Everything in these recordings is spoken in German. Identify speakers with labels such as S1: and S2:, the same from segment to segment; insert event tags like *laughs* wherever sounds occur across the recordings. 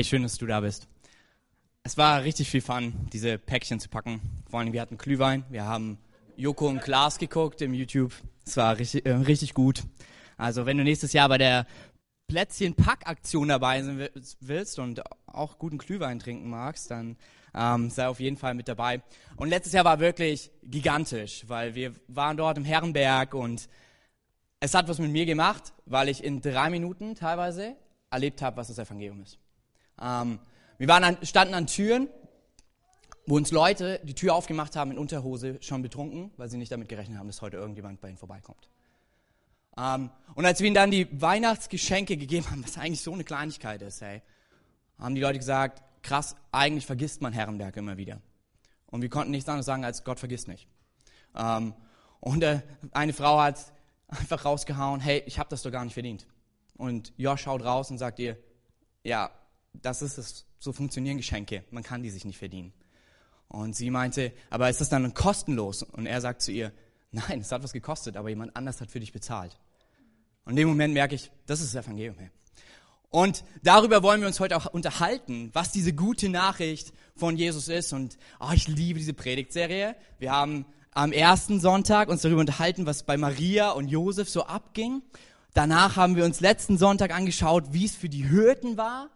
S1: Hey, schön, dass du da bist. Es war richtig viel Fun, diese Päckchen zu packen. Vor allem, wir hatten Glühwein, wir haben Joko und Klaas geguckt im YouTube. Es war richtig, äh, richtig gut. Also, wenn du nächstes Jahr bei der Plätzchen-Pack-Aktion dabei sein willst und auch guten Glühwein trinken magst, dann ähm, sei auf jeden Fall mit dabei. Und letztes Jahr war wirklich gigantisch, weil wir waren dort im Herrenberg und es hat was mit mir gemacht, weil ich in drei Minuten teilweise erlebt habe, was das Evangelium ist. Ähm, wir waren an, standen an Türen, wo uns Leute die Tür aufgemacht haben in Unterhose, schon betrunken, weil sie nicht damit gerechnet haben, dass heute irgendjemand bei ihnen vorbeikommt. Ähm, und als wir ihnen dann die Weihnachtsgeschenke gegeben haben, was eigentlich so eine Kleinigkeit ist, hey, haben die Leute gesagt, krass, eigentlich vergisst man Herrenberg immer wieder. Und wir konnten nichts anderes sagen, als Gott vergisst nicht. Ähm, und äh, eine Frau hat einfach rausgehauen, hey, ich habe das doch gar nicht verdient. Und Josh schaut raus und sagt ihr, ja, das ist es, so funktionieren Geschenke, man kann die sich nicht verdienen. Und sie meinte, aber ist das dann kostenlos? Und er sagt zu ihr, nein, es hat was gekostet, aber jemand anders hat für dich bezahlt. Und in dem Moment merke ich, das ist das Evangelium. Hey. Und darüber wollen wir uns heute auch unterhalten, was diese gute Nachricht von Jesus ist. Und oh, ich liebe diese Predigtserie. Wir haben am ersten Sonntag uns darüber unterhalten, was bei Maria und Josef so abging. Danach haben wir uns letzten Sonntag angeschaut, wie es für die Hürden war.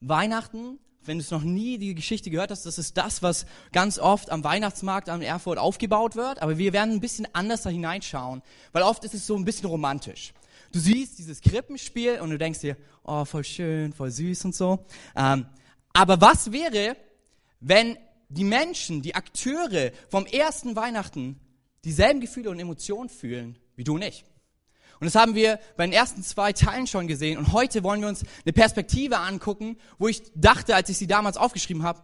S1: Weihnachten, wenn du es noch nie die Geschichte gehört hast, das ist das, was ganz oft am Weihnachtsmarkt am Erfurt aufgebaut wird. Aber wir werden ein bisschen anders da hineinschauen, weil oft ist es so ein bisschen romantisch. Du siehst dieses Krippenspiel und du denkst dir, oh, voll schön, voll süß und so. Ähm, aber was wäre, wenn die Menschen, die Akteure vom ersten Weihnachten dieselben Gefühle und Emotionen fühlen wie du nicht. Und das haben wir bei den ersten zwei Teilen schon gesehen. Und heute wollen wir uns eine Perspektive angucken, wo ich dachte, als ich sie damals aufgeschrieben habe,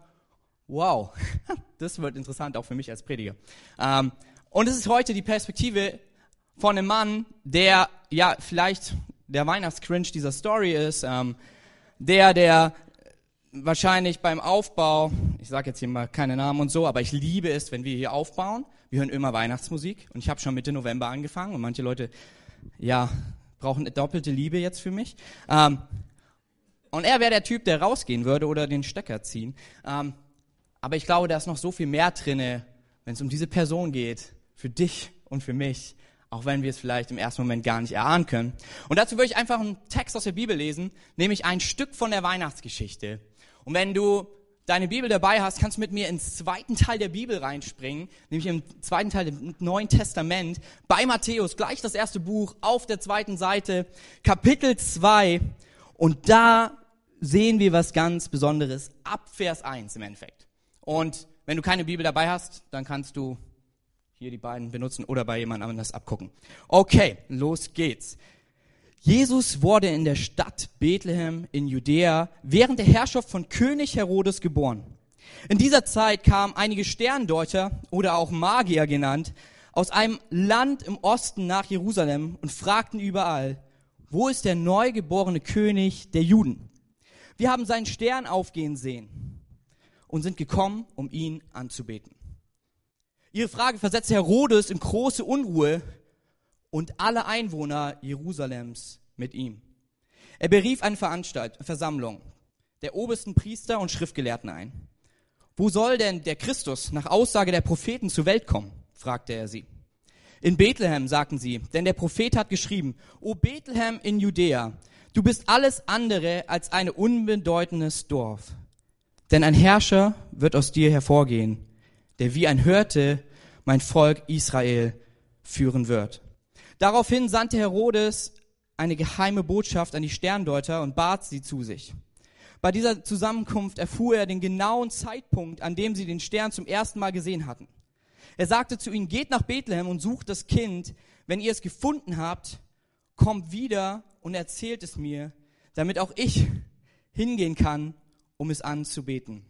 S1: wow, *laughs* das wird interessant auch für mich als Prediger. Ähm, und es ist heute die Perspektive von einem Mann, der ja vielleicht der Weihnachtscringe dieser Story ist, ähm, der, der wahrscheinlich beim Aufbau, ich sage jetzt hier mal keine Namen und so, aber ich liebe es, wenn wir hier aufbauen. Wir hören immer Weihnachtsmusik und ich habe schon Mitte November angefangen und manche Leute, ja, brauchen eine doppelte Liebe jetzt für mich. Ähm, und er wäre der Typ, der rausgehen würde oder den Stecker ziehen. Ähm, aber ich glaube, da ist noch so viel mehr drinne, wenn es um diese Person geht, für dich und für mich, auch wenn wir es vielleicht im ersten Moment gar nicht erahnen können. Und dazu würde ich einfach einen Text aus der Bibel lesen, nämlich ein Stück von der Weihnachtsgeschichte. Und wenn du deine Bibel dabei hast, kannst du mit mir ins zweiten Teil der Bibel reinspringen, nämlich im zweiten Teil des Neuen Testament, bei Matthäus, gleich das erste Buch, auf der zweiten Seite, Kapitel 2. Und da sehen wir was ganz Besonderes ab Vers 1 im Endeffekt. Und wenn du keine Bibel dabei hast, dann kannst du hier die beiden benutzen oder bei jemand anders abgucken. Okay, los geht's. Jesus wurde in der Stadt Bethlehem in Judäa während der Herrschaft von König Herodes geboren. In dieser Zeit kamen einige Sterndeuter oder auch Magier genannt aus einem Land im Osten nach Jerusalem und fragten überall, wo ist der neugeborene König der Juden? Wir haben seinen Stern aufgehen sehen und sind gekommen, um ihn anzubeten. Ihre Frage versetzte Herodes in große Unruhe, und alle Einwohner Jerusalems mit ihm. Er berief eine Veranstalt, Versammlung der obersten Priester und Schriftgelehrten ein. Wo soll denn der Christus nach Aussage der Propheten zur Welt kommen? fragte er sie. In Bethlehem, sagten sie, denn der Prophet hat geschrieben, O Bethlehem in Judäa, du bist alles andere als ein unbedeutendes Dorf. Denn ein Herrscher wird aus dir hervorgehen, der wie ein Hirte mein Volk Israel führen wird. Daraufhin sandte Herodes eine geheime Botschaft an die Sterndeuter und bat sie zu sich. Bei dieser Zusammenkunft erfuhr er den genauen Zeitpunkt, an dem sie den Stern zum ersten Mal gesehen hatten. Er sagte zu ihnen, geht nach Bethlehem und sucht das Kind. Wenn ihr es gefunden habt, kommt wieder und erzählt es mir, damit auch ich hingehen kann, um es anzubeten.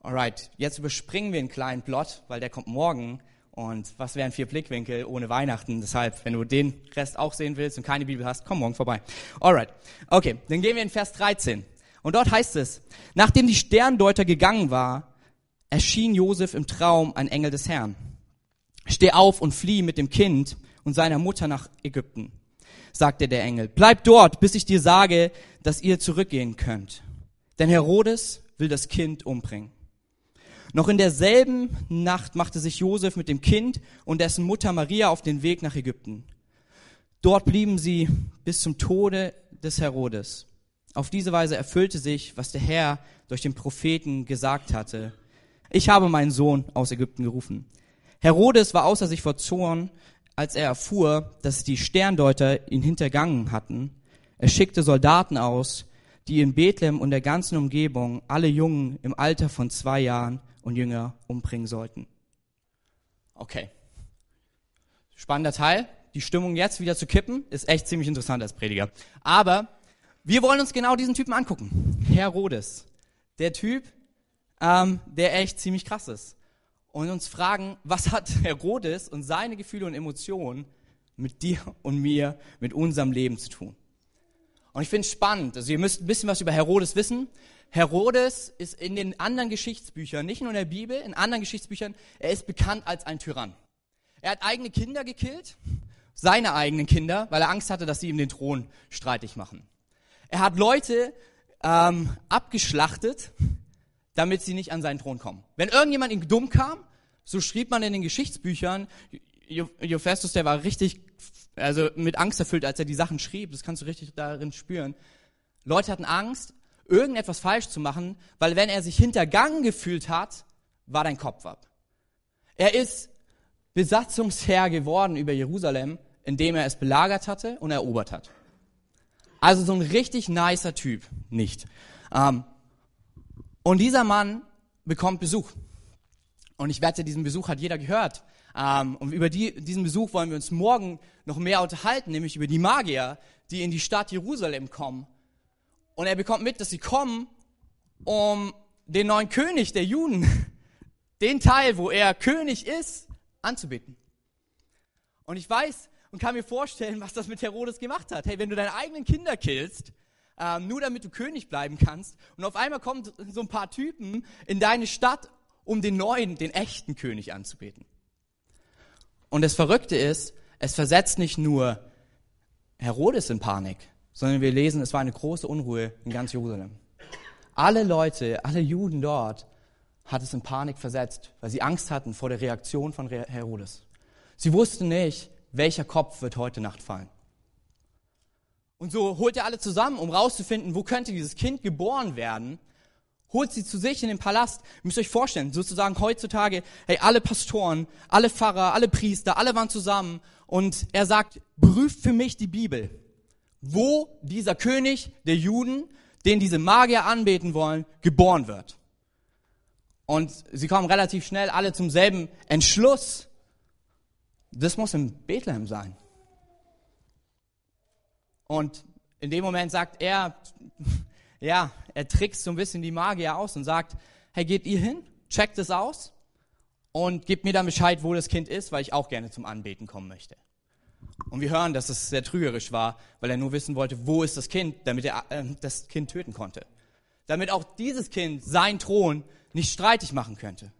S1: Alright, jetzt überspringen wir einen kleinen Plot, weil der kommt morgen. Und was wären vier Blickwinkel ohne Weihnachten? Deshalb, wenn du den Rest auch sehen willst und keine Bibel hast, komm morgen vorbei. Alright. Okay, dann gehen wir in Vers 13. Und dort heißt es, nachdem die Sterndeuter gegangen war, erschien Josef im Traum ein Engel des Herrn. Steh auf und flieh mit dem Kind und seiner Mutter nach Ägypten, sagte der Engel. Bleib dort, bis ich dir sage, dass ihr zurückgehen könnt. Denn Herodes will das Kind umbringen. Noch in derselben Nacht machte sich Josef mit dem Kind und dessen Mutter Maria auf den Weg nach Ägypten. Dort blieben sie bis zum Tode des Herodes. Auf diese Weise erfüllte sich, was der Herr durch den Propheten gesagt hatte. Ich habe meinen Sohn aus Ägypten gerufen. Herodes war außer sich vor Zorn, als er erfuhr, dass die Sterndeuter ihn hintergangen hatten. Er schickte Soldaten aus, die in Bethlehem und der ganzen Umgebung alle Jungen im Alter von zwei Jahren und jünger umbringen sollten. Okay. Spannender Teil. Die Stimmung jetzt wieder zu kippen, ist echt ziemlich interessant als Prediger. Aber wir wollen uns genau diesen Typen angucken. Herodes. Der Typ, ähm, der echt ziemlich krass ist. Und uns fragen, was hat *laughs* Herodes und seine Gefühle und Emotionen mit dir und mir, mit unserem Leben zu tun? Und ich finde es spannend. Also ihr müsst ein bisschen was über Herodes wissen. Herodes ist in den anderen Geschichtsbüchern, nicht nur in der Bibel, in anderen Geschichtsbüchern, er ist bekannt als ein Tyrann. Er hat eigene Kinder gekillt, seine eigenen Kinder, weil er Angst hatte, dass sie ihm den Thron streitig machen. Er hat Leute ähm, abgeschlachtet, damit sie nicht an seinen Thron kommen. Wenn irgendjemand ihm dumm kam, so schrieb man in den Geschichtsbüchern, Jophestus, der war richtig, also mit Angst erfüllt, als er die Sachen schrieb, das kannst du richtig darin spüren. Leute hatten Angst, irgendetwas falsch zu machen, weil wenn er sich hintergangen gefühlt hat, war dein Kopf ab. Er ist Besatzungsherr geworden über Jerusalem, indem er es belagert hatte und erobert hat. Also so ein richtig nicer Typ, nicht. Ähm, und dieser Mann bekommt Besuch. Und ich wette, diesen Besuch hat jeder gehört. Ähm, und über die, diesen Besuch wollen wir uns morgen noch mehr unterhalten, nämlich über die Magier, die in die Stadt Jerusalem kommen und er bekommt mit, dass sie kommen, um den neuen König der Juden, *laughs* den Teil, wo er König ist, anzubeten. Und ich weiß und kann mir vorstellen, *laughs* was das mit Herodes gemacht hat. Hey, wenn du deine eigenen Kinder killst, ähm, nur damit du König bleiben kannst, und auf einmal kommen so ein paar Typen in deine Stadt, um den neuen, den echten König anzubeten. Und das Verrückte ist, es versetzt nicht nur Herodes in Panik, sondern wir lesen, es war eine große Unruhe in ganz Jerusalem. Alle Leute, alle Juden dort hat es in Panik versetzt, weil sie Angst hatten vor der Reaktion von Herodes. Sie wussten nicht, welcher Kopf wird heute Nacht fallen. Und so holt er alle zusammen, um rauszufinden, wo könnte dieses Kind geboren werden. Holt sie zu sich in den Palast. Ihr müsst euch vorstellen, sozusagen heutzutage, hey, alle Pastoren, alle Pfarrer, alle Priester, alle waren zusammen. Und er sagt, prüft für mich die Bibel wo dieser König der Juden, den diese Magier anbeten wollen, geboren wird. Und sie kommen relativ schnell alle zum selben Entschluss. Das muss in Bethlehem sein. Und in dem Moment sagt er, *laughs* ja, er trickst so ein bisschen die Magier aus und sagt, hey, geht ihr hin, checkt es aus und gebt mir dann Bescheid, wo das Kind ist, weil ich auch gerne zum Anbeten kommen möchte. Und wir hören, dass es sehr trügerisch war, weil er nur wissen wollte, wo ist das Kind, damit er äh, das Kind töten konnte. Damit auch dieses Kind seinen Thron nicht streitig machen könnte.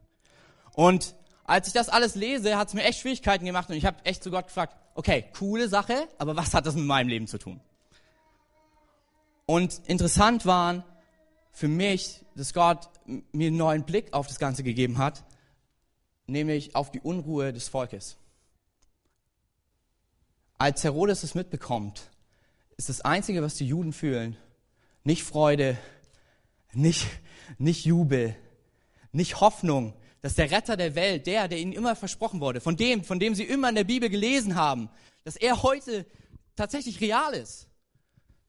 S1: Und als ich das alles lese, hat es mir echt Schwierigkeiten gemacht und ich habe echt zu Gott gefragt, okay, coole Sache, aber was hat das mit meinem Leben zu tun? Und interessant waren für mich, dass Gott mir einen neuen Blick auf das Ganze gegeben hat, nämlich auf die Unruhe des Volkes. Als Herodes es mitbekommt, ist das Einzige, was die Juden fühlen, nicht Freude, nicht, nicht Jubel, nicht Hoffnung, dass der Retter der Welt, der, der ihnen immer versprochen wurde, von dem, von dem sie immer in der Bibel gelesen haben, dass er heute tatsächlich real ist,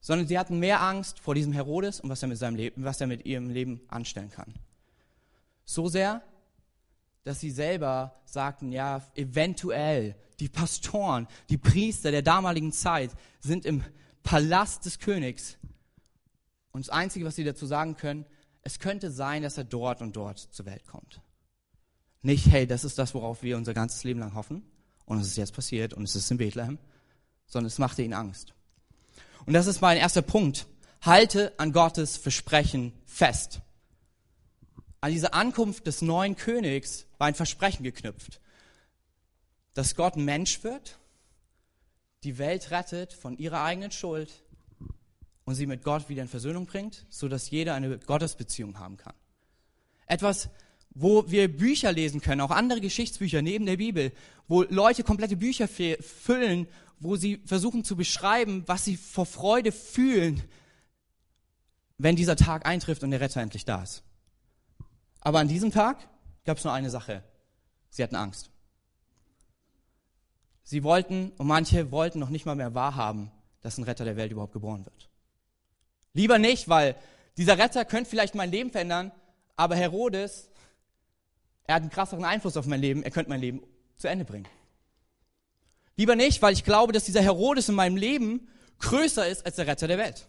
S1: sondern sie hatten mehr Angst vor diesem Herodes und was er mit seinem Leben, was er mit ihrem Leben anstellen kann. So sehr, dass sie selber sagten, ja, eventuell die Pastoren, die Priester der damaligen Zeit sind im Palast des Königs. Und das Einzige, was sie dazu sagen können, es könnte sein, dass er dort und dort zur Welt kommt. Nicht, hey, das ist das, worauf wir unser ganzes Leben lang hoffen. Und es ist jetzt passiert und es ist in Bethlehem. Sondern es machte ihnen Angst. Und das ist mein erster Punkt. Halte an Gottes Versprechen fest. An diese Ankunft des neuen Königs war ein Versprechen geknüpft dass Gott Mensch wird, die Welt rettet von ihrer eigenen Schuld und sie mit Gott wieder in Versöhnung bringt, so dass jeder eine Gottesbeziehung haben kann. Etwas, wo wir Bücher lesen können, auch andere Geschichtsbücher neben der Bibel, wo Leute komplette Bücher füllen, wo sie versuchen zu beschreiben, was sie vor Freude fühlen, wenn dieser Tag eintrifft und der Retter endlich da ist. Aber an diesem Tag gab es nur eine Sache. Sie hatten Angst. Sie wollten, und manche wollten noch nicht mal mehr wahrhaben, dass ein Retter der Welt überhaupt geboren wird. Lieber nicht, weil dieser Retter könnte vielleicht mein Leben verändern, aber Herodes, er hat einen krasseren Einfluss auf mein Leben, er könnte mein Leben zu Ende bringen. Lieber nicht, weil ich glaube, dass dieser Herodes in meinem Leben größer ist als der Retter der Welt.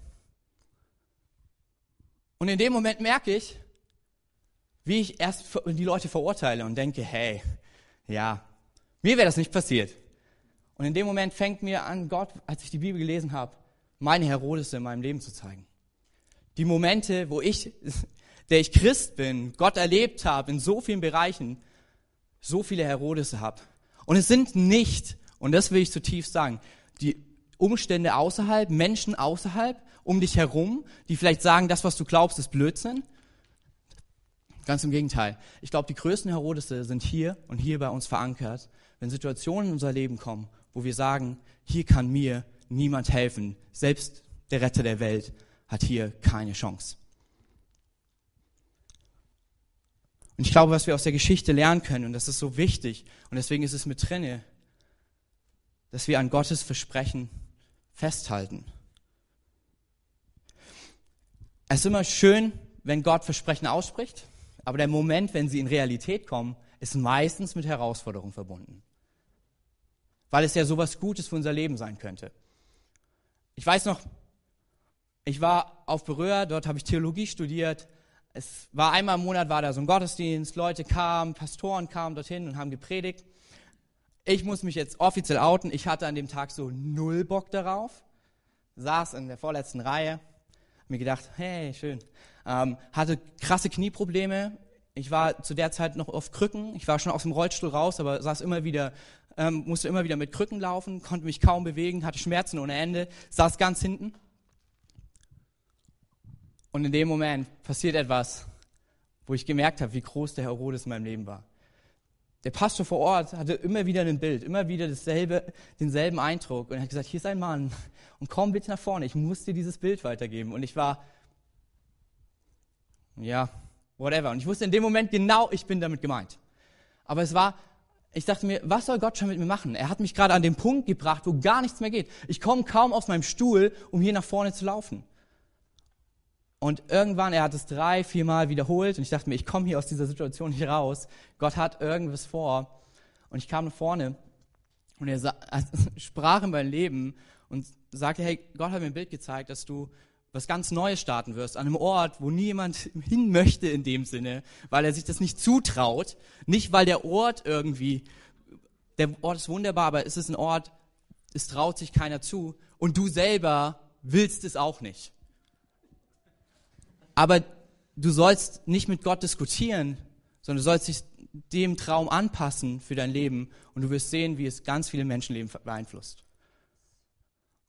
S1: Und in dem Moment merke ich, wie ich erst die Leute verurteile und denke, hey, ja, mir wäre das nicht passiert. Und in dem Moment fängt mir an, Gott, als ich die Bibel gelesen habe, meine Herodes in meinem Leben zu zeigen. Die Momente, wo ich, *laughs* der ich Christ bin, Gott erlebt habe in so vielen Bereichen, so viele Herodes habe. Und es sind nicht, und das will ich zutiefst sagen, die Umstände außerhalb, Menschen außerhalb, um dich herum, die vielleicht sagen, das, was du glaubst, ist Blödsinn. Ganz im Gegenteil. Ich glaube, die größten Herodese sind hier und hier bei uns verankert, wenn Situationen in unser Leben kommen, wo wir sagen, hier kann mir niemand helfen. Selbst der Retter der Welt hat hier keine Chance. Und ich glaube, was wir aus der Geschichte lernen können, und das ist so wichtig, und deswegen ist es mit drinne, dass wir an Gottes Versprechen festhalten. Es ist immer schön, wenn Gott Versprechen ausspricht, aber der Moment, wenn sie in Realität kommen, ist meistens mit Herausforderungen verbunden weil es ja sowas Gutes für unser Leben sein könnte. Ich weiß noch, ich war auf Berühr, dort habe ich Theologie studiert. Es war einmal im Monat war da so ein Gottesdienst, Leute kamen, Pastoren kamen dorthin und haben gepredigt. Ich muss mich jetzt offiziell outen, ich hatte an dem Tag so null Bock darauf, saß in der vorletzten Reihe, mir gedacht, hey, schön, ähm, hatte krasse Knieprobleme. Ich war zu der Zeit noch auf Krücken, ich war schon aus dem Rollstuhl raus, aber saß immer wieder ähm, musste immer wieder mit Krücken laufen, konnte mich kaum bewegen, hatte Schmerzen ohne Ende, saß ganz hinten. Und in dem Moment passiert etwas, wo ich gemerkt habe, wie groß der Herodes in meinem Leben war. Der Pastor vor Ort hatte immer wieder ein Bild, immer wieder dasselbe, denselben Eindruck und er hat gesagt, hier ist ein Mann und komm bitte nach vorne, ich muss dir dieses Bild weitergeben. Und ich war, ja, whatever. Und ich wusste in dem Moment genau, ich bin damit gemeint. Aber es war ich dachte mir, was soll Gott schon mit mir machen? Er hat mich gerade an den Punkt gebracht, wo gar nichts mehr geht. Ich komme kaum aus meinem Stuhl, um hier nach vorne zu laufen. Und irgendwann, er hat es drei, vier Mal wiederholt und ich dachte mir, ich komme hier aus dieser Situation nicht raus. Gott hat irgendwas vor. Und ich kam nach vorne und er *laughs* sprach in mein Leben und sagte, hey, Gott hat mir ein Bild gezeigt, dass du was ganz Neues starten wirst, an einem Ort, wo niemand *laughs* hin möchte in dem Sinne, weil er sich das nicht zutraut, nicht weil der Ort irgendwie, der Ort ist wunderbar, aber es ist ein Ort, es traut sich keiner zu und du selber willst es auch nicht. Aber du sollst nicht mit Gott diskutieren, sondern du sollst dich dem Traum anpassen für dein Leben und du wirst sehen, wie es ganz viele Menschenleben beeinflusst.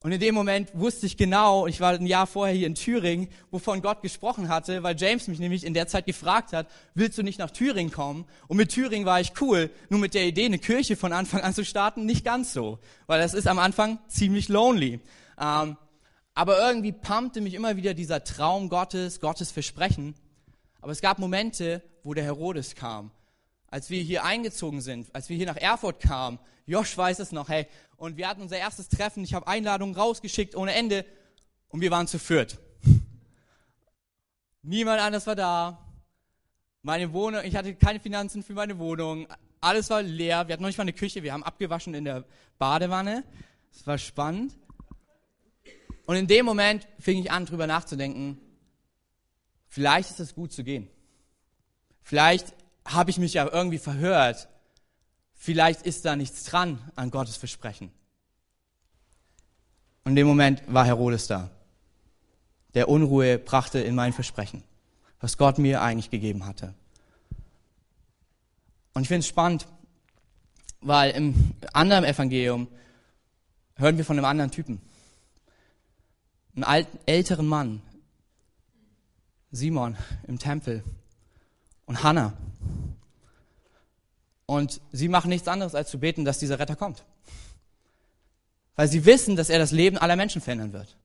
S1: Und in dem Moment wusste ich genau, ich war ein Jahr vorher hier in Thüringen, wovon Gott gesprochen hatte, weil James mich nämlich in der Zeit gefragt hat, willst du nicht nach Thüringen kommen? Und mit Thüringen war ich cool, nur mit der Idee, eine Kirche von Anfang an zu starten, nicht ganz so, weil das ist am Anfang ziemlich lonely. Ähm, aber irgendwie pumpte mich immer wieder dieser Traum Gottes, Gottes Versprechen. Aber es gab Momente, wo der Herodes kam als wir hier eingezogen sind, als wir hier nach Erfurt kamen, Josh weiß es noch, hey, und wir hatten unser erstes Treffen, ich habe Einladungen rausgeschickt ohne Ende und wir waren zu viert. Niemand anders war da. Meine Wohnung, ich hatte keine Finanzen für meine Wohnung. Alles war leer. Wir hatten noch nicht mal eine Küche. Wir haben abgewaschen in der Badewanne. Das war spannend. Und in dem Moment fing ich an, drüber nachzudenken. Vielleicht ist es gut zu gehen. Vielleicht habe ich mich ja irgendwie verhört. Vielleicht ist da nichts dran an Gottes Versprechen. Und in dem Moment war Herodes da, der Unruhe brachte in mein Versprechen, was Gott mir eigentlich gegeben hatte. Und ich finde es spannend, weil im anderen Evangelium hören wir von einem anderen Typen. Einen alten, älteren Mann, Simon im Tempel und Hannah. Und sie machen nichts anderes, als zu beten, dass dieser Retter kommt. Weil sie wissen, dass er das Leben aller Menschen verändern wird.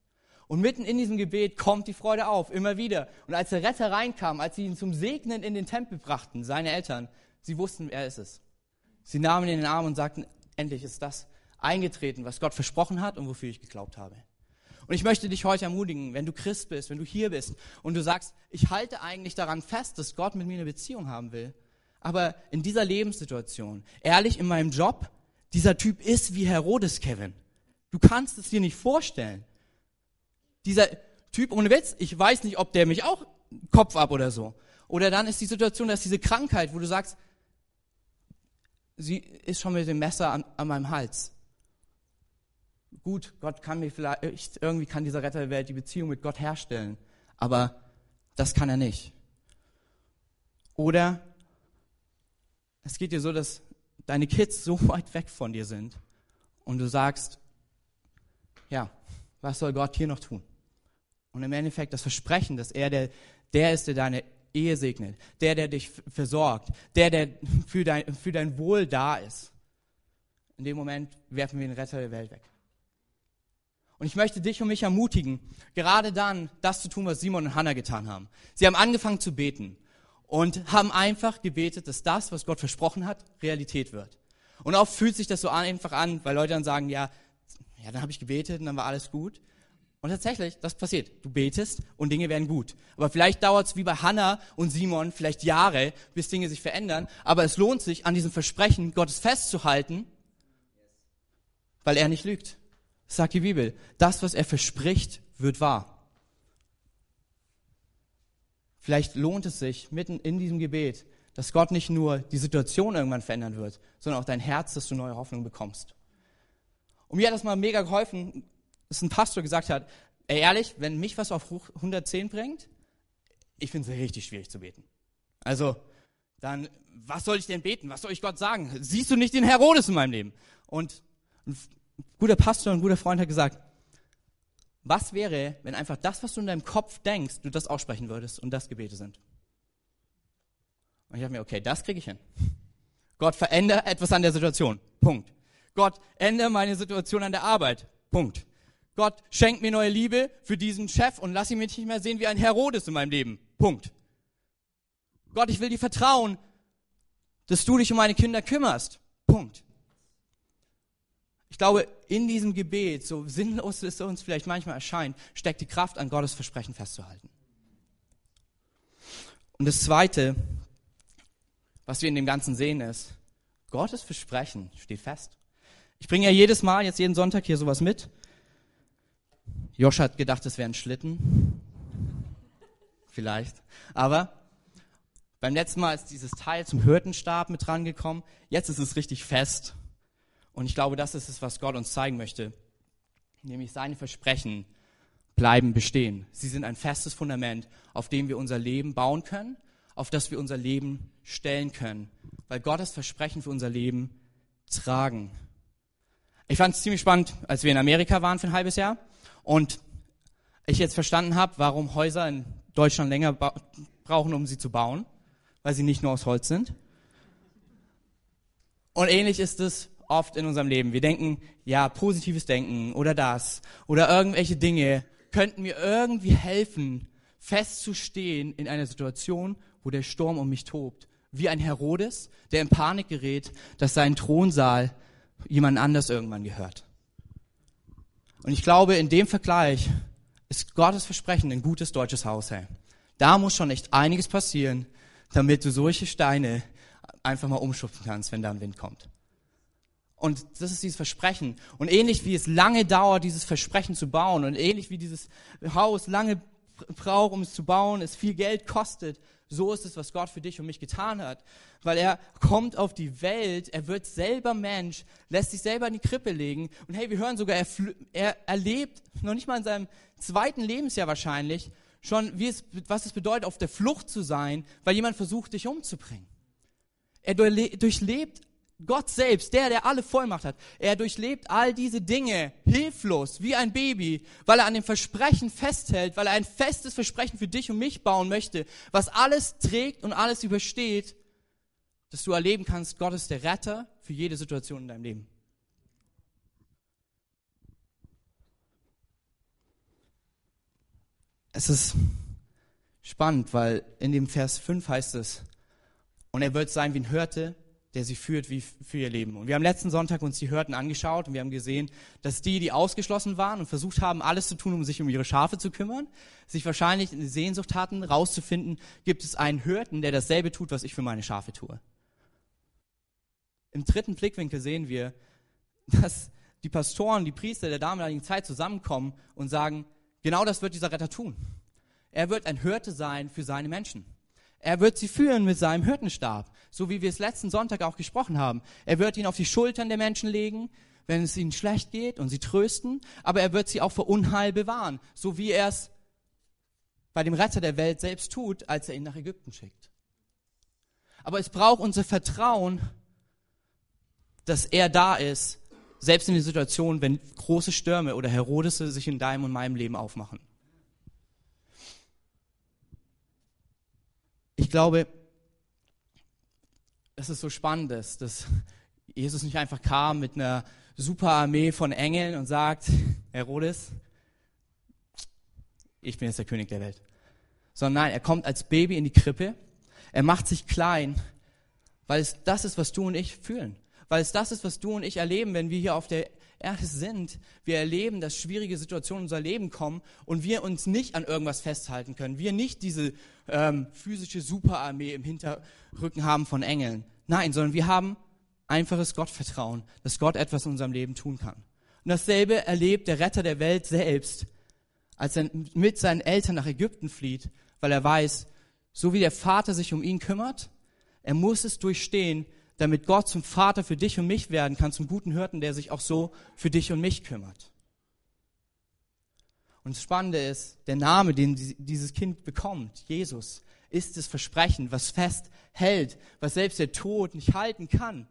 S1: Und mitten in diesem Gebet kommt die Freude auf, immer wieder. Und als der Retter reinkam, als sie ihn zum Segnen in den Tempel brachten, seine Eltern, sie wussten, er ist es. Sie nahmen ihn in den Arm und sagten, endlich ist das eingetreten, was Gott versprochen hat und wofür ich geglaubt habe. Und ich möchte dich heute ermutigen, wenn du Christ bist, wenn du hier bist und du sagst, ich halte eigentlich daran fest, dass Gott mit mir eine Beziehung haben will, aber in dieser Lebenssituation, ehrlich in meinem Job, dieser Typ ist wie Herodes Kevin. Du kannst es dir nicht vorstellen. Dieser Typ, ohne Witz, ich weiß nicht, ob der mich auch Kopf ab oder so. Oder dann ist die Situation, dass diese Krankheit, wo du sagst, sie ist schon mit dem Messer an, an meinem Hals gut, Gott kann mir vielleicht, irgendwie kann dieser Retter der Welt die Beziehung mit Gott herstellen, aber das kann er nicht. Oder es geht dir so, dass deine Kids so *laughs* weit weg von dir sind und du sagst, ja, was soll Gott hier noch tun? Und im Endeffekt das Versprechen, dass er der, der ist, der deine Ehe segnet, der, der dich versorgt, der, der für dein, für dein Wohl da ist. In dem Moment werfen wir den Retter der Welt weg. Und ich möchte dich und mich ermutigen, gerade dann das zu tun, was Simon und Hannah getan haben. Sie haben angefangen zu beten und haben einfach gebetet, dass das, was Gott versprochen hat, Realität wird. Und oft fühlt sich das so einfach an, weil Leute dann sagen, ja, ja, dann habe ich gebetet und dann war alles gut. Und tatsächlich, das passiert. Du betest und Dinge werden gut. Aber vielleicht dauert es wie bei Hannah und Simon vielleicht Jahre, bis Dinge sich verändern. Aber es lohnt sich, an diesem Versprechen Gottes festzuhalten, weil er nicht lügt sagt die Bibel. Das, was er verspricht, wird wahr. Vielleicht lohnt es sich mitten in diesem Gebet, dass Gott nicht nur die Situation irgendwann verändern wird, sondern auch dein Herz, dass du neue Hoffnung bekommst. Und mir hat das mal mega geholfen, dass ein Pastor gesagt hat, ey, ehrlich, wenn mich was auf 110 bringt, ich finde es richtig schwierig zu beten. Also, dann, was soll ich denn beten? Was soll ich Gott sagen? Siehst du nicht den Herodes in meinem Leben? Und guter Pastor und guter Freund hat gesagt, was wäre, wenn einfach das, was du in deinem Kopf denkst, du das aussprechen würdest und das Gebete sind? Und ich habe mir, okay, das kriege ich hin. Gott, verändere etwas an der Situation. Punkt. Gott, ändere meine Situation an der Arbeit. Punkt. Gott, schenk mir neue Liebe für diesen Chef und lass ihn mich nicht mehr sehen wie ein Herodes in meinem Leben. Punkt. Gott, ich will dir vertrauen, dass du dich um meine Kinder kümmerst. Punkt. Ich glaube, in diesem Gebet, so sinnlos es uns vielleicht manchmal erscheint, steckt die Kraft an Gottes Versprechen festzuhalten. Und das Zweite, was wir in dem Ganzen sehen, ist, Gottes Versprechen steht fest. Ich bringe ja jedes Mal, jetzt jeden Sonntag hier sowas mit. Josh hat gedacht, es wäre ein Schlitten. Vielleicht. Aber beim letzten Mal ist dieses Teil zum Hirtenstab mit dran gekommen. Jetzt ist es richtig fest. Und ich glaube, das ist es, was Gott uns zeigen möchte. Nämlich seine Versprechen bleiben bestehen. Sie sind ein festes Fundament, auf dem wir unser Leben bauen können, auf das wir unser Leben stellen können. Weil Gottes Versprechen für unser Leben tragen. Ich fand es ziemlich spannend, als wir in Amerika waren für ein halbes Jahr und ich jetzt verstanden habe, warum Häuser in Deutschland länger brauchen, um sie zu bauen, weil sie nicht nur aus Holz sind. Und ähnlich ist es oft in unserem Leben. Wir denken, ja, positives Denken oder das oder irgendwelche Dinge könnten mir irgendwie helfen, festzustehen in einer Situation, wo der Sturm um mich tobt. Wie ein Herodes, der in Panik gerät, dass sein Thronsaal jemand anders irgendwann gehört. Und ich glaube, in dem Vergleich ist Gottes Versprechen ein gutes deutsches Haus, hey. Da muss schon echt einiges passieren, damit du solche Steine einfach mal umschubsen kannst, wenn da ein Wind kommt. Und das ist dieses Versprechen. Und ähnlich wie es lange dauert, dieses Versprechen zu bauen und ähnlich wie dieses Haus lange braucht, um es zu bauen, es viel Geld kostet, so ist es, was Gott für dich und mich getan hat. Weil er kommt auf die Welt, er wird selber Mensch, lässt sich selber in die Krippe legen. Und hey, wir hören sogar, er, er erlebt, noch nicht mal in seinem zweiten Lebensjahr wahrscheinlich, schon, es, was es bedeutet, auf der Flucht zu sein, weil jemand versucht, dich umzubringen. Er durchlebt Gott selbst, der, der alle Vollmacht hat, er durchlebt all diese Dinge hilflos, wie ein Baby, weil er an dem Versprechen festhält, weil er ein festes Versprechen für dich und mich bauen möchte, was alles trägt und alles übersteht, dass du erleben kannst, Gott ist der Retter für jede Situation in deinem Leben. Es ist spannend, weil in dem Vers 5 heißt es, und er wird sein wie ein Hirte, der sie führt wie für ihr Leben. Und wir haben letzten Sonntag uns die Hürden angeschaut und wir haben gesehen, dass die, die ausgeschlossen waren und versucht haben, alles zu tun, um sich um ihre Schafe zu kümmern, sich wahrscheinlich eine Sehnsucht hatten, rauszufinden, gibt es einen Hirten, der dasselbe tut, was ich für meine Schafe tue. Im dritten Blickwinkel sehen wir, *laughs* dass die Pastoren, die Priester der damaligen Zeit zusammenkommen und sagen, genau das wird dieser Retter tun. Er wird ein Hirte sein für seine Menschen. Er wird sie führen mit seinem Hirtenstab, so wie wir es letzten Sonntag auch gesprochen haben. Er wird ihn auf die Schultern der Menschen legen, wenn es ihnen schlecht geht und sie trösten, aber er wird sie auch vor Unheil bewahren, so wie er es bei dem Retter der Welt selbst tut, als er ihn nach Ägypten schickt. Aber es braucht unser Vertrauen, dass er da ist, selbst in den Situationen, wenn große Stürme oder Herodes sich in deinem und meinem Leben aufmachen. Ich glaube, dass es so spannend ist, dass Jesus nicht einfach kam mit einer super Armee von Engeln und sagt, Herodes, ich bin jetzt der König der Welt. Sondern nein, er kommt als Baby in die Krippe, er macht sich klein, weil es das ist, was du und ich fühlen. Weil es das ist, was du und ich erleben, wenn wir hier auf der Erde sind. Wir erleben, dass schwierige Situationen in unser Leben kommen und wir uns nicht an irgendwas festhalten können. Wir nicht diese ähm, physische Superarmee im Hinterrücken haben von Engeln. Nein, sondern wir haben einfaches Gottvertrauen, dass Gott etwas in unserem Leben tun kann. Und dasselbe erlebt der Retter der Welt selbst, als er mit seinen Eltern nach Ägypten flieht, weil er weiß, so wie der Vater sich um ihn kümmert, er muss es durchstehen, damit Gott zum Vater für dich und mich werden kann, zum guten Hirten, der sich auch so für dich und mich kümmert. Und das Spannende ist, der Name, den dieses Kind bekommt, Jesus, ist das Versprechen, was festhält, was selbst der Tod nicht halten kann.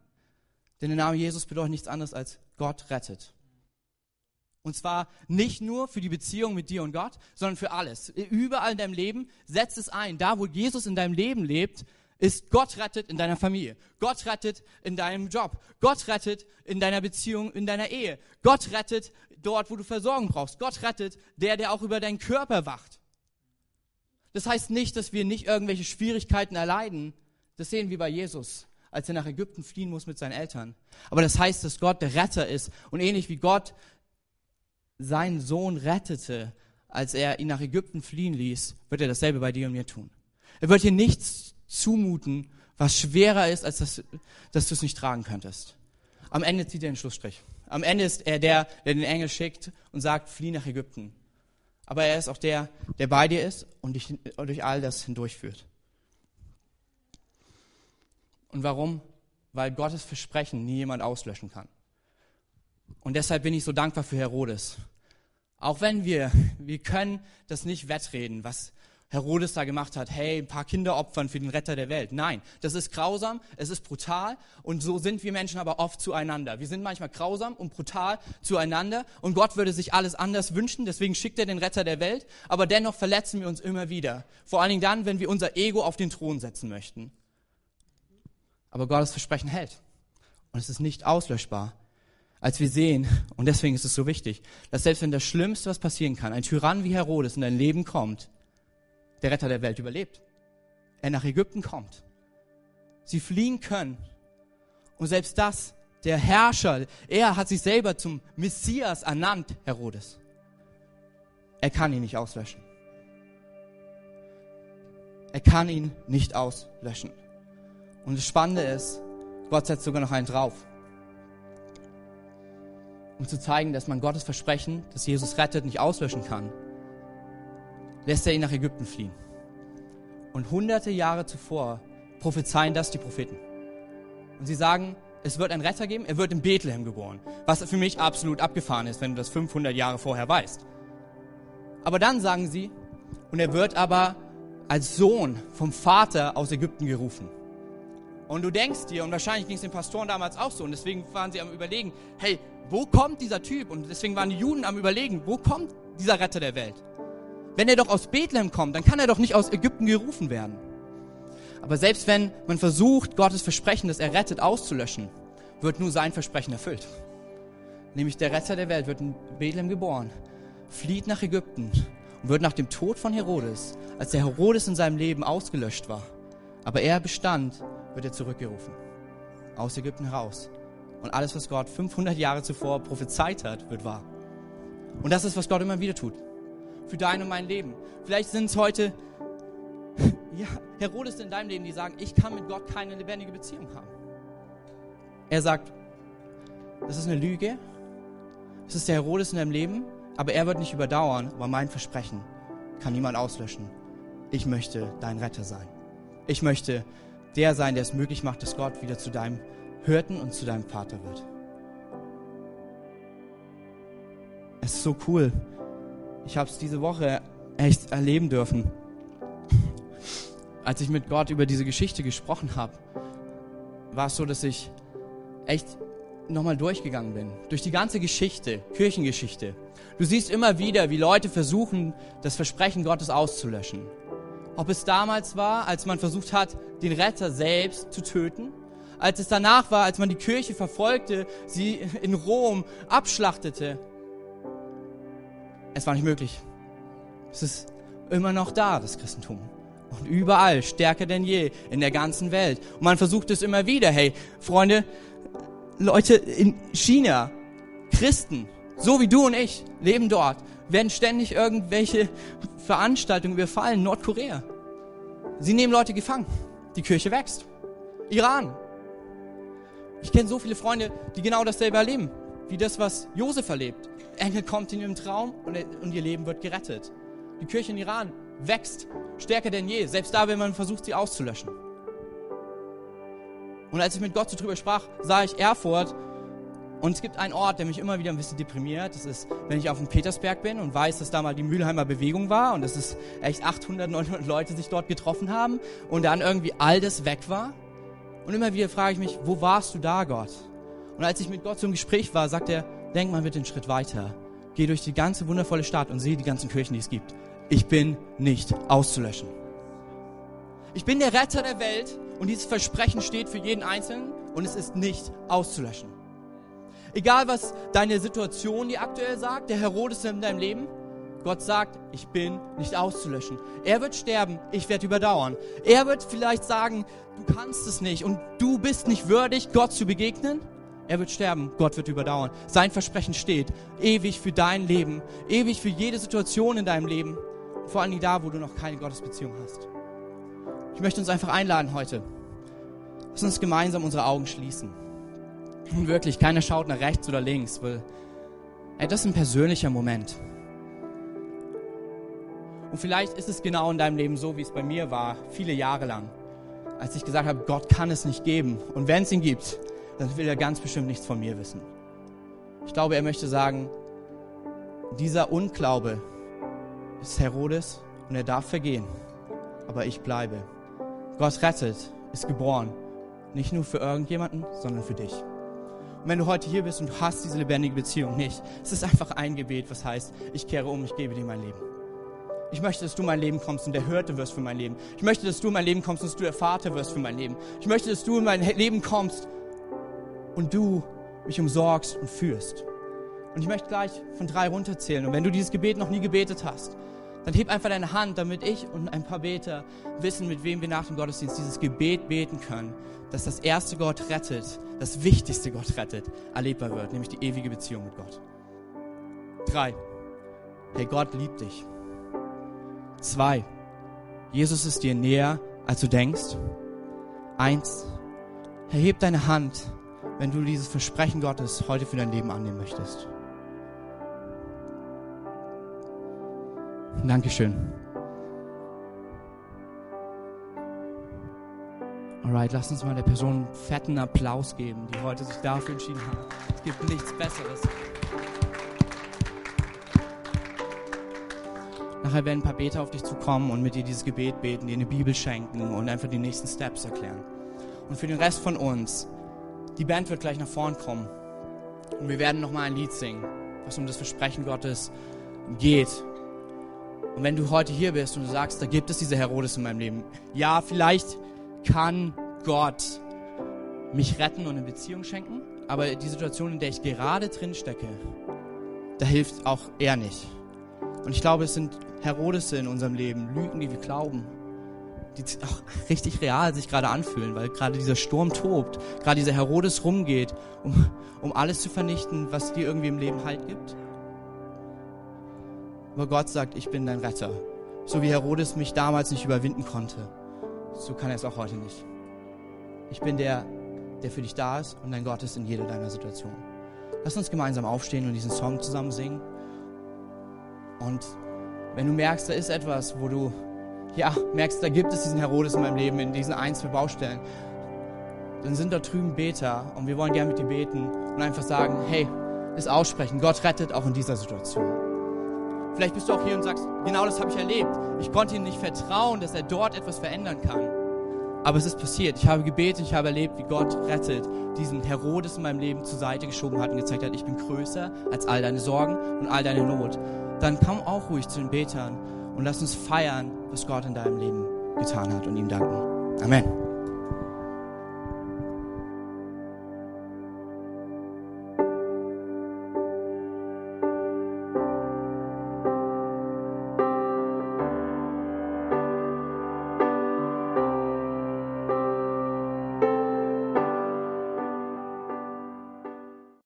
S1: Denn der Name Jesus bedeutet nichts anderes als Gott rettet. Und zwar nicht nur für die Beziehung mit dir und Gott, sondern für alles. Überall in deinem Leben setzt es ein. Da, wo Jesus in deinem Leben lebt, ist Gott rettet in deiner Familie. Gott rettet in deinem Job. Gott rettet in deiner Beziehung, in deiner Ehe. Gott rettet dort, wo du Versorgung brauchst. Gott rettet der, der auch über deinen Körper wacht. Das heißt nicht, dass wir nicht irgendwelche Schwierigkeiten erleiden. Das sehen wir bei Jesus, als er nach Ägypten fliehen muss mit seinen Eltern. Aber das heißt, dass Gott der Retter ist. Und ähnlich wie Gott seinen Sohn rettete, als er ihn nach Ägypten fliehen ließ, wird er dasselbe bei dir und mir tun. Er wird hier nichts zumuten, was schwerer ist, als dass, dass du es nicht tragen könntest. Am Ende zieht er den Schlussstrich. Am Ende ist er der, der den Engel schickt und sagt, flieh nach Ägypten. Aber er ist auch der, der bei dir ist und dich durch all das hindurchführt. Und warum? Weil Gottes Versprechen nie jemand auslöschen kann. Und deshalb bin ich so dankbar für Herodes. Auch wenn wir, wir können das nicht wettreden, was, Herodes da gemacht hat, hey, ein paar Kinder opfern für den Retter der Welt. Nein, das ist grausam, es ist brutal und so sind wir Menschen aber oft zueinander. Wir sind manchmal grausam und brutal zueinander und Gott würde sich alles anders wünschen, deswegen schickt er den Retter der Welt, aber dennoch verletzen wir uns immer wieder. Vor allen Dingen dann, wenn wir unser Ego auf den Thron setzen möchten. Aber Gottes Versprechen hält und es ist nicht auslöschbar als wir sehen, und deswegen ist es so wichtig, dass selbst wenn das Schlimmste, was passieren kann, ein Tyrann wie Herodes in dein Leben kommt, der Retter der Welt überlebt. Er nach Ägypten kommt. Sie fliehen können. Und selbst das, der Herrscher, er hat sich selber zum Messias ernannt, Herodes. Er kann ihn nicht auslöschen. Er kann ihn nicht auslöschen. Und das Spannende ist, Gott setzt sogar noch einen drauf. Um zu zeigen, dass man Gottes Versprechen, dass Jesus rettet, nicht auslöschen kann, lässt er ihn nach Ägypten fliehen. Und hunderte Jahre zuvor prophezeien das die Propheten. Und sie sagen, es wird einen Retter geben, er wird in Bethlehem geboren. Was für mich absolut abgefahren ist, wenn du das 500 Jahre vorher weißt. Aber dann sagen sie, und er wird aber als Sohn vom Vater aus Ägypten gerufen. Und du denkst dir, und wahrscheinlich ging es den Pastoren damals auch so, und deswegen waren sie am Überlegen, hey, wo kommt dieser Typ? Und deswegen waren die Juden am Überlegen, wo kommt dieser Retter der Welt? Wenn er doch aus Bethlehem kommt, dann kann er doch nicht aus Ägypten gerufen werden. Aber selbst wenn man versucht, Gottes Versprechen, das er rettet, auszulöschen, wird nur sein Versprechen erfüllt. Nämlich der Retter der Welt wird in Bethlehem geboren, flieht nach Ägypten und wird nach dem Tod von Herodes, als der Herodes in seinem Leben ausgelöscht war, aber er bestand, wird er zurückgerufen. Aus Ägypten heraus. Und alles, was Gott 500 Jahre zuvor prophezeit hat, wird wahr. Und das ist, was Gott immer wieder tut. Für dein und mein Leben. Vielleicht sind es heute *laughs* ja, Herodes in deinem Leben, die sagen, ich kann mit Gott keine lebendige Beziehung haben. Er sagt, das ist eine Lüge. Das ist der Herodes in deinem Leben, aber er wird nicht überdauern. Aber mein Versprechen kann niemand auslöschen. Ich möchte dein Retter sein. Ich möchte der sein, der es möglich macht, dass Gott wieder zu deinem Hirten und zu deinem Vater wird. Es ist so cool. Ich habe es diese Woche echt erleben dürfen. Als ich mit Gott über diese Geschichte gesprochen habe, war es so, dass ich echt nochmal durchgegangen bin. Durch die ganze Geschichte, Kirchengeschichte. Du siehst immer wieder, wie Leute versuchen, das Versprechen Gottes auszulöschen. Ob es damals war, als man versucht hat, den Retter selbst zu töten, als es danach war, als man die Kirche verfolgte, sie in Rom abschlachtete. Es war nicht möglich. Es ist immer noch da, das Christentum. Und überall, stärker denn je, in der ganzen Welt. Und man versucht es immer wieder. Hey, Freunde, Leute in China, Christen, so wie du und ich, leben dort, werden ständig irgendwelche Veranstaltungen überfallen. Nordkorea. Sie nehmen Leute gefangen. Die Kirche wächst. Iran. Ich kenne so viele Freunde, die genau dasselbe erleben, wie das, was Josef erlebt. Engel kommt in ihrem Traum und, und ihr Leben wird gerettet. Die Kirche in Iran wächst stärker denn je, selbst da, wenn man versucht, sie auszulöschen. Und als ich mit Gott so drüber sprach, sah ich Erfurt und es gibt einen Ort, der mich immer wieder ein bisschen deprimiert. Das ist, wenn ich auf dem Petersberg bin und weiß, dass da mal die Mülheimer Bewegung war und dass es echt 800, 900 Leute sich dort getroffen haben und dann irgendwie all das weg war. Und immer wieder frage ich mich, wo warst du da, Gott? Und als ich mit Gott so im Gespräch war, sagt er, denk mal bitte einen Schritt weiter. Geh durch die ganze wundervolle Stadt und sehe die ganzen Kirchen, die es gibt. Ich bin nicht auszulöschen. Ich bin der Retter der Welt und dieses Versprechen steht für jeden Einzelnen und es ist nicht auszulöschen. Egal was deine Situation dir aktuell sagt, der Herodes in deinem Leben, Gott sagt, ich bin nicht auszulöschen. Er wird sterben, ich werde überdauern. Er wird vielleicht sagen, du kannst es nicht und du bist nicht würdig, Gott zu begegnen. Er wird sterben, Gott wird überdauern. Sein Versprechen steht, ewig für dein Leben, ewig für jede Situation in deinem Leben. Vor allem da, wo du noch keine Gottesbeziehung hast. Ich möchte uns einfach einladen heute. Lass uns gemeinsam unsere Augen schließen. Und wirklich, keiner schaut nach rechts oder links, weil ey, das ist ein persönlicher Moment. Und vielleicht ist es genau in deinem Leben so, wie es bei mir war, viele Jahre lang, als ich gesagt habe, Gott kann es nicht geben. Und wenn es ihn gibt, dann will er ganz bestimmt nichts von mir wissen. Ich glaube, er möchte sagen, dieser Unglaube ist Herodes und er darf vergehen, aber ich bleibe. Gott rettet, ist geboren, nicht nur für irgendjemanden, sondern für dich. Und wenn du heute hier bist und du hast diese lebendige Beziehung nicht, es ist einfach ein Gebet, was heißt, ich kehre um, ich gebe dir mein Leben. Ich möchte, dass du mein Leben kommst und der Hirte wirst für mein Leben. Ich möchte, dass du mein Leben kommst und dass du der Vater wirst für mein Leben. Ich möchte, dass du in mein Leben kommst und du mich umsorgst und führst. Und ich möchte gleich von drei runterzählen. Und wenn du dieses Gebet noch nie gebetet hast, dann heb einfach deine Hand, damit ich und ein paar Beter wissen, mit wem wir nach dem Gottesdienst dieses Gebet beten können, dass das erste Gott rettet, das wichtigste Gott rettet, erlebbar wird, nämlich die ewige Beziehung mit Gott. Drei. Hey, Gott liebt dich. Zwei. Jesus ist dir näher, als du denkst. Eins. Erheb deine Hand, wenn du dieses Versprechen Gottes heute für dein Leben annehmen möchtest. Dankeschön. Alright, lass uns mal der Person einen fetten Applaus geben, die heute sich dafür entschieden hat. Es gibt nichts Besseres. Nachher werden ein paar Beter auf dich zukommen und mit dir dieses Gebet beten, dir eine Bibel schenken und einfach die nächsten Steps erklären. Und für den Rest von uns, die Band wird gleich nach vorn kommen. Und wir werden nochmal ein Lied singen, was um das Versprechen Gottes geht. Und wenn du heute hier bist und du sagst, da gibt es diese Herodes in meinem Leben. Ja, vielleicht kann Gott mich retten und eine Beziehung schenken, aber die Situation, in der ich gerade drin stecke, da hilft auch er nicht. Und ich glaube, es sind Herodes in unserem Leben, Lügen, die wir glauben, die auch richtig real sich gerade anfühlen, weil gerade dieser Sturm tobt, gerade dieser Herodes rumgeht, um, um alles zu vernichten, was dir irgendwie im Leben Halt gibt. Aber Gott sagt, ich bin dein Retter. So wie Herodes mich damals nicht überwinden konnte, so kann er es auch heute nicht. Ich bin der, der für dich da ist und dein Gott ist in jeder deiner Situation. Lass uns gemeinsam aufstehen und diesen Song zusammen singen. Und wenn du merkst, da ist etwas, wo du ja, merkst, da gibt es diesen Herodes in meinem Leben, in diesen ein, zwei Baustellen, dann sind da drüben Beter und wir wollen gerne mit dir beten und einfach sagen, hey, das aussprechen, Gott rettet auch in dieser Situation. Vielleicht bist du auch hier und sagst, genau das habe ich erlebt. Ich konnte ihm nicht vertrauen, dass er dort etwas verändern kann. Aber es ist passiert. Ich habe gebetet, ich habe erlebt, wie Gott rettet, diesen Herodes in meinem Leben zur Seite geschoben hat und gezeigt hat, ich bin größer als all deine Sorgen und all deine Not. Dann komm auch ruhig zu den Betern und lass uns feiern, was Gott in deinem Leben getan hat und ihm danken. Amen.